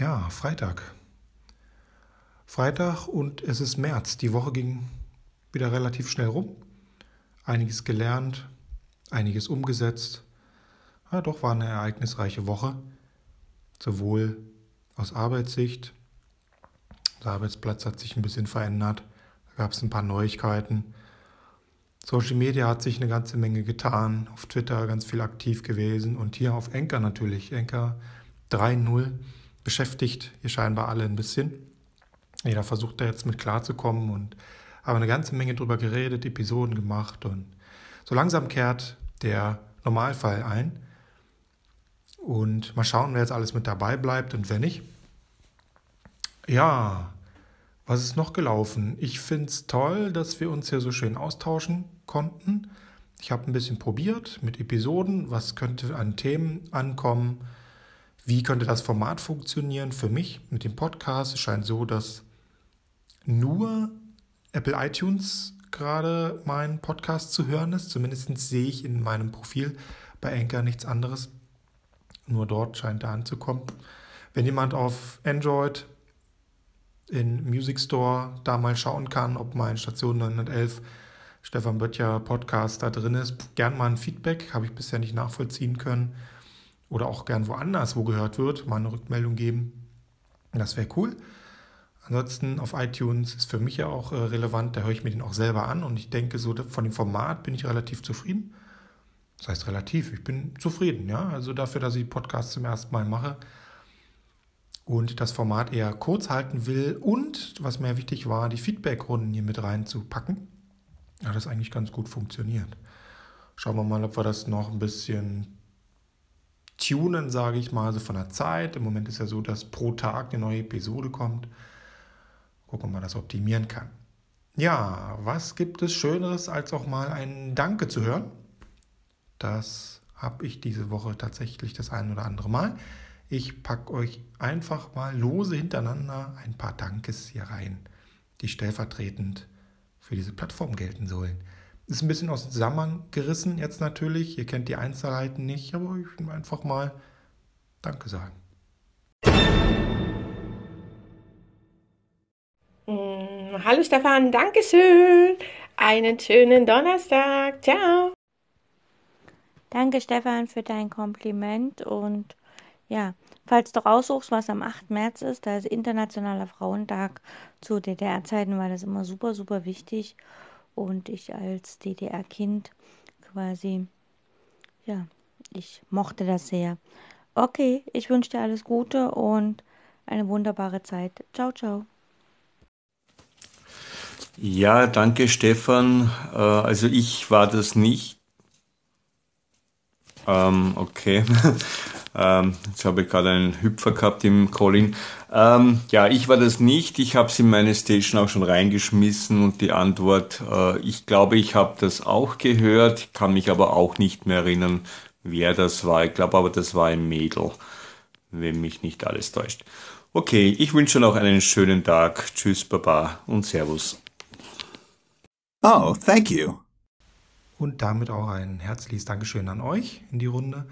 Ja, Freitag. Freitag und es ist März. Die Woche ging wieder relativ schnell rum. Einiges gelernt, einiges umgesetzt. Ja, doch war eine ereignisreiche Woche. Sowohl aus Arbeitssicht. Der Arbeitsplatz hat sich ein bisschen verändert. Da gab es ein paar Neuigkeiten. Social Media hat sich eine ganze Menge getan. Auf Twitter ganz viel aktiv gewesen. Und hier auf Enker natürlich. Enker 3.0 beschäftigt hier scheinbar alle ein bisschen. Jeder versucht da jetzt mit klarzukommen und habe eine ganze Menge drüber geredet, Episoden gemacht und so langsam kehrt der Normalfall ein. Und mal schauen, wer jetzt alles mit dabei bleibt und wer nicht. Ja, was ist noch gelaufen? Ich finde es toll, dass wir uns hier so schön austauschen konnten. Ich habe ein bisschen probiert mit Episoden, was könnte an Themen ankommen, wie könnte das Format funktionieren für mich mit dem Podcast. Es scheint so, dass nur Apple iTunes gerade mein Podcast zu hören ist. Zumindest sehe ich in meinem Profil bei Anchor nichts anderes. Nur dort scheint er anzukommen. Wenn jemand auf Android in Music Store da mal schauen kann, ob mein Station 911 Stefan Böttcher Podcast da drin ist, gern mal ein Feedback, habe ich bisher nicht nachvollziehen können. Oder auch gern woanders, wo gehört wird, mal eine Rückmeldung geben. Das wäre cool. Ansonsten auf iTunes ist für mich ja auch äh, relevant, da höre ich mir den auch selber an und ich denke, so von dem Format bin ich relativ zufrieden. Das heißt relativ, ich bin zufrieden, ja. Also dafür, dass ich Podcasts zum ersten Mal mache und das Format eher kurz halten will und, was mir wichtig war, die Feedback-Runden hier mit reinzupacken, hat das eigentlich ganz gut funktioniert. Schauen wir mal, ob wir das noch ein bisschen tunen, sage ich mal, also von der Zeit. Im Moment ist ja so, dass pro Tag eine neue Episode kommt. Gucken, ob man das optimieren kann. Ja, was gibt es Schöneres, als auch mal ein Danke zu hören? Das habe ich diese Woche tatsächlich das ein oder andere Mal. Ich packe euch einfach mal lose hintereinander ein paar Dankes hier rein, die stellvertretend für diese Plattform gelten sollen. Ist ein bisschen aus dem Zusammenhang gerissen jetzt natürlich. Ihr kennt die Einzelheiten nicht, aber ich will einfach mal Danke sagen. Hallo Stefan, Dankeschön. Einen schönen Donnerstag. Ciao. Danke Stefan für dein Kompliment und ja, falls du raussuchst, was am 8. März ist, da ist Internationaler Frauentag zu DDR-Zeiten, war das immer super, super wichtig und ich als DDR-Kind quasi, ja, ich mochte das sehr. Okay, ich wünsche dir alles Gute und eine wunderbare Zeit. Ciao, ciao. Ja, danke Stefan. Äh, also ich war das nicht. Ähm, okay. ähm, jetzt habe ich gerade einen Hüpfer gehabt im Calling. Ähm, ja, ich war das nicht. Ich habe es in meine Station auch schon reingeschmissen und die Antwort, äh, ich glaube, ich habe das auch gehört, kann mich aber auch nicht mehr erinnern, wer das war. Ich glaube aber, das war ein Mädel, wenn mich nicht alles täuscht. Okay, ich wünsche noch einen schönen Tag. Tschüss, Baba und Servus. Oh, thank you. Und damit auch ein herzliches Dankeschön an euch in die Runde.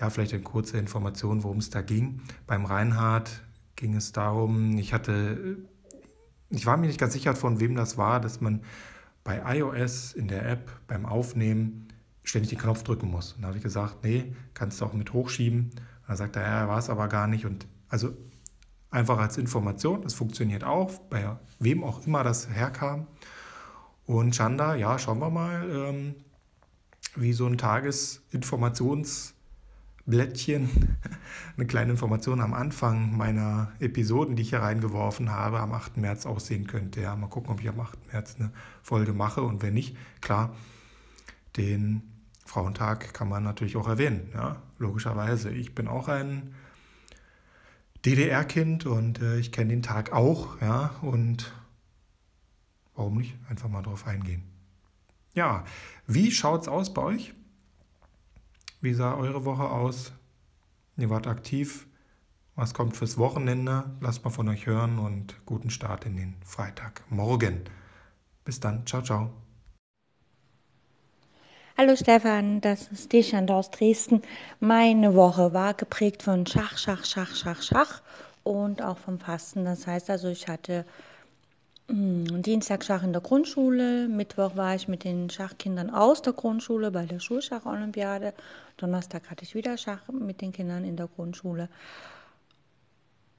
Ja, vielleicht eine kurze Information, worum es da ging. Beim Reinhard ging es darum, ich hatte, ich war mir nicht ganz sicher, von wem das war, dass man bei iOS in der App beim Aufnehmen ständig den Knopf drücken muss. Und da habe ich gesagt, nee, kannst du auch mit hochschieben. Und dann sagt er, ja, war es aber gar nicht. Und also einfach als Information, das funktioniert auch, bei wem auch immer das herkam. Und Chanda, ja, schauen wir mal, ähm, wie so ein Tagesinformationsblättchen, eine kleine Information am Anfang meiner Episoden, die ich hier reingeworfen habe, am 8. März aussehen könnte. Ja, mal gucken, ob ich am 8. März eine Folge mache und wenn nicht, klar, den Frauentag kann man natürlich auch erwähnen, ja, logischerweise. Ich bin auch ein DDR-Kind und äh, ich kenne den Tag auch, ja, und Warum nicht? Einfach mal drauf eingehen. Ja, wie schaut's aus bei euch? Wie sah eure Woche aus? Ihr wart aktiv. Was kommt fürs Wochenende? Lasst mal von euch hören und guten Start in den Freitag. Morgen. Bis dann. Ciao, ciao. Hallo Stefan, das ist Deschand aus Dresden. Meine Woche war geprägt von Schach, Schach, Schach, Schach, Schach und auch vom Fasten. Das heißt also, ich hatte Dienstag Schach in der Grundschule, Mittwoch war ich mit den Schachkindern aus der Grundschule bei der Schulschach-Olympiade, Donnerstag hatte ich wieder Schach mit den Kindern in der Grundschule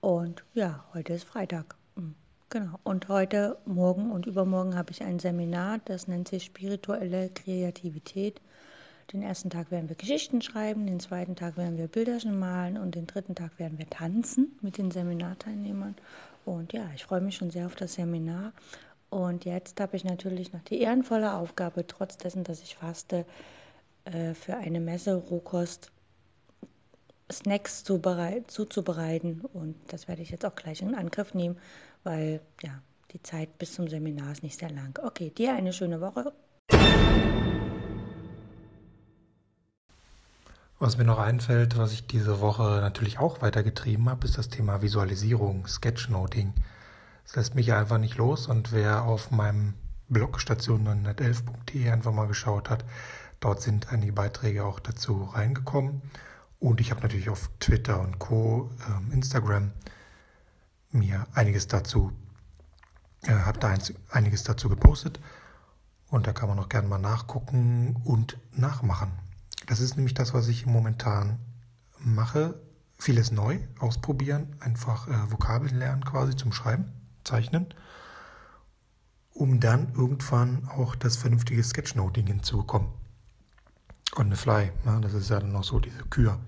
und ja, heute ist Freitag. Hm, genau. Und heute, morgen und übermorgen habe ich ein Seminar, das nennt sich spirituelle Kreativität. Den ersten Tag werden wir Geschichten schreiben, den zweiten Tag werden wir Bilderchen malen und den dritten Tag werden wir tanzen mit den Seminarteilnehmern. Und ja, ich freue mich schon sehr auf das Seminar. Und jetzt habe ich natürlich noch die ehrenvolle Aufgabe, trotz dessen, dass ich faste, äh, für eine Messe Rohkost Snacks zuzubereiten. Und das werde ich jetzt auch gleich in Angriff nehmen, weil ja, die Zeit bis zum Seminar ist nicht sehr lang. Okay, dir eine schöne Woche. Was mir noch einfällt, was ich diese Woche natürlich auch weitergetrieben habe, ist das Thema Visualisierung, Sketchnoting. Das lässt mich einfach nicht los und wer auf meinem Blog station911.de einfach mal geschaut hat, dort sind einige Beiträge auch dazu reingekommen. Und ich habe natürlich auf Twitter und Co., äh, Instagram mir einiges dazu, äh, habe da einiges dazu gepostet. Und da kann man auch gerne mal nachgucken und nachmachen. Das ist nämlich das, was ich momentan mache. Vieles neu ausprobieren, einfach äh, Vokabeln lernen quasi zum Schreiben, Zeichnen, um dann irgendwann auch das vernünftige Sketchnoting hinzubekommen. On the fly, ne? das ist ja dann noch so diese Kür,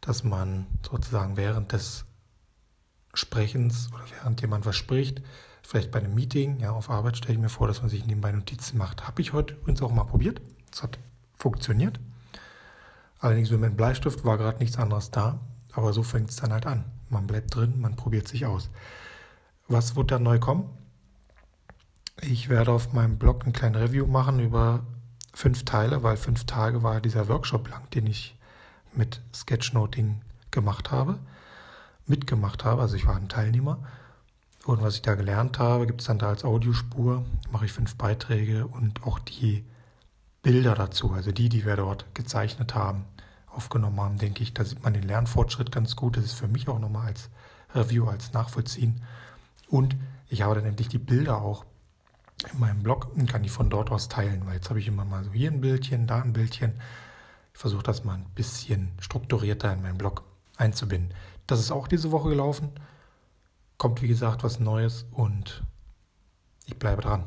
dass man sozusagen während des Sprechens oder während jemand was spricht, vielleicht bei einem Meeting, ja, auf Arbeit stelle ich mir vor, dass man sich nebenbei Notizen macht. Habe ich heute übrigens auch mal probiert. Das hat funktioniert. Allerdings mit dem Bleistift war gerade nichts anderes da. Aber so fängt es dann halt an. Man bleibt drin, man probiert sich aus. Was wird dann neu kommen? Ich werde auf meinem Blog ein kleines Review machen über fünf Teile, weil fünf Tage war dieser Workshop lang, den ich mit Sketchnoting gemacht habe, mitgemacht habe. Also ich war ein Teilnehmer. Und was ich da gelernt habe, gibt es dann da als Audiospur, mache ich fünf Beiträge und auch die Bilder dazu, also die, die wir dort gezeichnet haben aufgenommen haben, denke ich, da sieht man den Lernfortschritt ganz gut. Das ist für mich auch nochmal als Review, als Nachvollziehen. Und ich habe dann endlich die Bilder auch in meinem Blog und kann die von dort aus teilen, weil jetzt habe ich immer mal so hier ein Bildchen, da ein Bildchen. Ich versuche das mal ein bisschen strukturierter in meinen Blog einzubinden. Das ist auch diese Woche gelaufen. Kommt wie gesagt was Neues und ich bleibe dran.